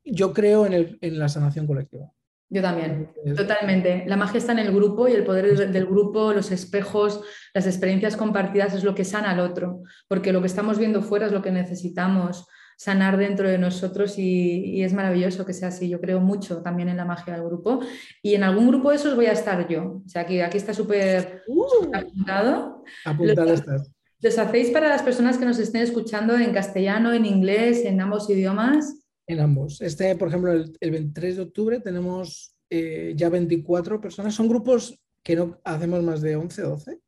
yo creo en, la sanación colectiva. Yo también, totalmente. La magia está en el grupo y el poder del grupo, los espejos, las experiencias compartidas es lo que sana al otro, porque lo que estamos viendo fuera es lo que necesitamos sanar dentro de nosotros y, es maravilloso que sea así. Yo creo mucho también en la magia del grupo y en algún grupo de esos voy a estar yo. O sea, aquí, aquí está súper uh, apuntado. Apuntado estás. ¿Los hacéis para las personas que nos estén escuchando en castellano, en inglés, en ambos idiomas? En ambos. Este, por ejemplo, el, 23 de octubre tenemos eh, ya 24 personas. Son grupos que no hacemos más de 11, 12.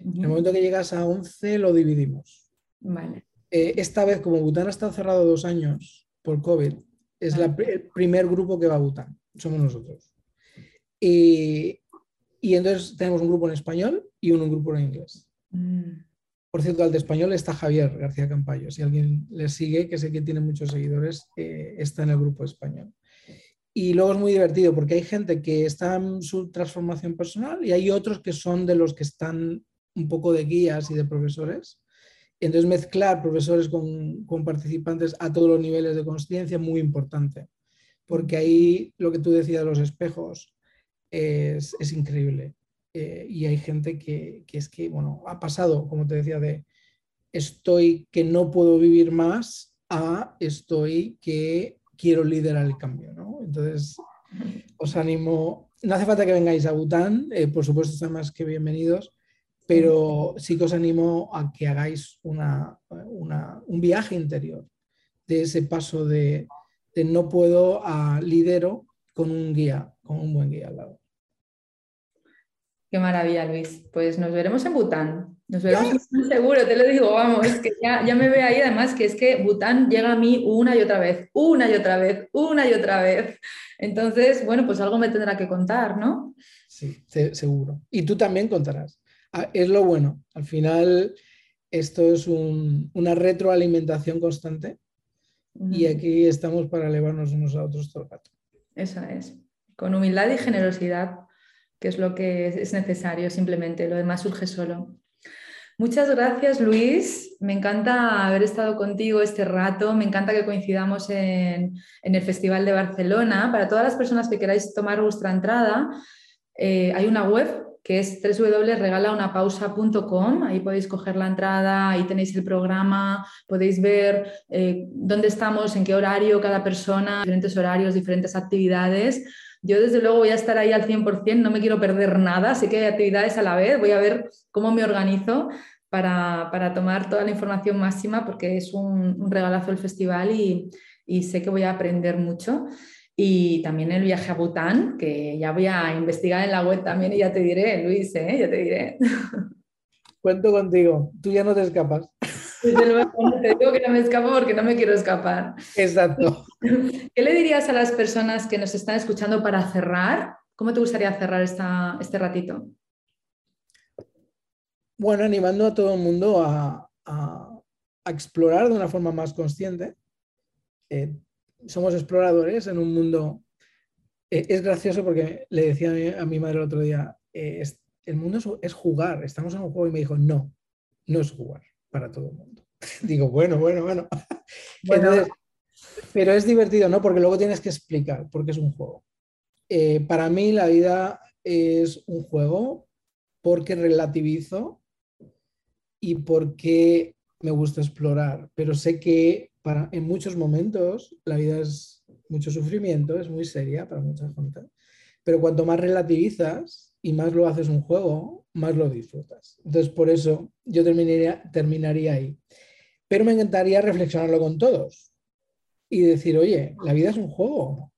En el momento que llegas a 11 lo dividimos. Vale. Eh, esta vez, como Bután ha estado cerrado dos años por COVID, es el primer grupo que va a Bután. Somos nosotros. Y, entonces tenemos un grupo en español y un, grupo en inglés. Mm. Por cierto, al de español está Javier García Campayo. Si alguien le sigue, que sé que tiene muchos seguidores, eh, está en el grupo español. Y luego es muy divertido porque hay gente que está en su transformación personal y hay otros que son de los que están un poco de guías y de profesores. Entonces mezclar profesores con, con participantes a todos los niveles de conciencia muy importante. Porque ahí lo que tú decías de los espejos es, es increíble. Eh, y hay gente que, es que, bueno, ha pasado, como te decía, de estoy que no puedo vivir más a estoy que quiero liderar el cambio, ¿no? Entonces, os animo, no hace falta que vengáis a Bután, eh, por supuesto están más que bienvenidos, pero sí que os animo a que hagáis una, un viaje interior de ese paso de, de no puedo a lidero con un guía, con un buen guía al lado. Qué maravilla, Luis. Pues nos veremos en Bután. Nos veremos en Bután seguro, te lo digo, vamos, es que ya, ya me ve ahí, además que es que Bután llega a mí una y otra vez, una y otra vez, una y otra vez. Entonces, bueno, pues algo me tendrá que contar, ¿no? Sí, seguro. Y tú también contarás. Ah, es lo bueno. Al final, esto es una retroalimentación constante y aquí estamos para elevarnos unos a otros todo el rato. Eso es. Con humildad y generosidad que es lo que es necesario simplemente, lo demás surge solo. Muchas gracias Luis, me encanta haber estado contigo este rato, me encanta que coincidamos en, el Festival de Barcelona. Para todas las personas que queráis tomar vuestra entrada, eh, hay una web que es www.regalaunapausa.com. Ahí podéis coger la entrada, ahí tenéis el programa, podéis ver eh, dónde estamos, en qué horario cada persona, diferentes horarios, diferentes actividades. Yo desde luego voy a estar ahí al 100%, no me quiero perder nada, sé que hay actividades a la vez, voy a ver cómo me organizo para, tomar toda la información máxima porque es un, regalazo el festival y, sé que voy a aprender mucho. Y también el viaje a Bután, que ya voy a investigar en la web también y ya te diré, Luis, ¿eh? ya te diré. Cuento contigo, tú ya no te escapas. Desde luego, te digo que no me escapo porque no me quiero escapar. Exacto. ¿Qué le dirías a las personas que nos están escuchando para cerrar? ¿Cómo te gustaría cerrar esta, este ratito? Bueno, animando a todo el mundo a, explorar de una forma más consciente. Eh, somos exploradores en un mundo... Eh, es gracioso porque le decía a mi, madre el otro día, eh, el mundo es jugar, estamos en un juego y me dijo, no, no es jugar para todo el mundo. Digo, bueno, bueno, bueno. pero es divertido, ¿no? Porque luego tienes que explicar porque es un juego. Eh, para mí la vida es un juego porque relativizo y porque me gusta explorar, pero sé que en muchos momentos la vida es mucho sufrimiento, es muy seria para mucha gente, pero cuanto más relativizas y más lo haces un juego, más lo disfrutas. Entonces, por eso yo terminaría, terminaría ahí. Pero me encantaría reflexionarlo con todos y decir, oye, ¿la vida es un juego?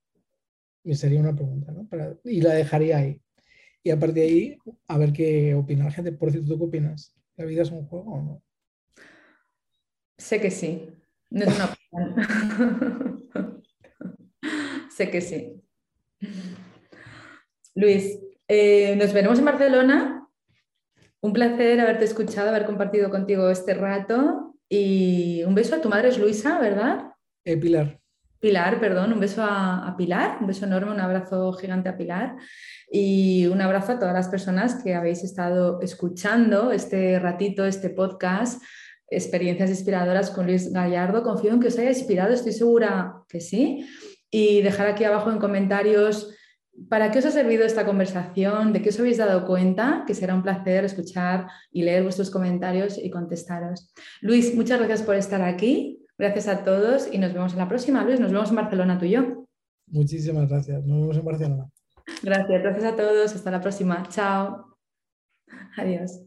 Me sería una pregunta, ¿no? y la dejaría ahí. Y a partir de ahí, a ver qué opina la gente. Por cierto, ¿tú qué opinas? ¿La vida es un juego o no? Sé que sí. No es una opinión. sé que sí. Luis, eh, nos veremos en Barcelona un placer haberte escuchado, haber compartido contigo este rato y un beso a tu madre es Luisa, ¿verdad? Eh, Pilar. Pilar, perdón, un beso a, Pilar, un beso enorme, un abrazo gigante a Pilar y un abrazo a todas las personas que habéis estado escuchando este ratito, este podcast, experiencias inspiradoras con Luis Gallardo. Confío en que os haya inspirado, estoy segura que sí. Y dejar aquí abajo en comentarios ¿Para qué os ha servido esta conversación? ¿De qué os habéis dado cuenta? Que será un placer escuchar y leer vuestros comentarios y contestaros. Luis, muchas gracias por estar aquí. Gracias a todos y nos vemos en la próxima. Luis, nos vemos en Barcelona tú y yo. Muchísimas gracias. Nos vemos en Barcelona. Gracias, gracias a todos. Hasta la próxima. Chao. Adiós.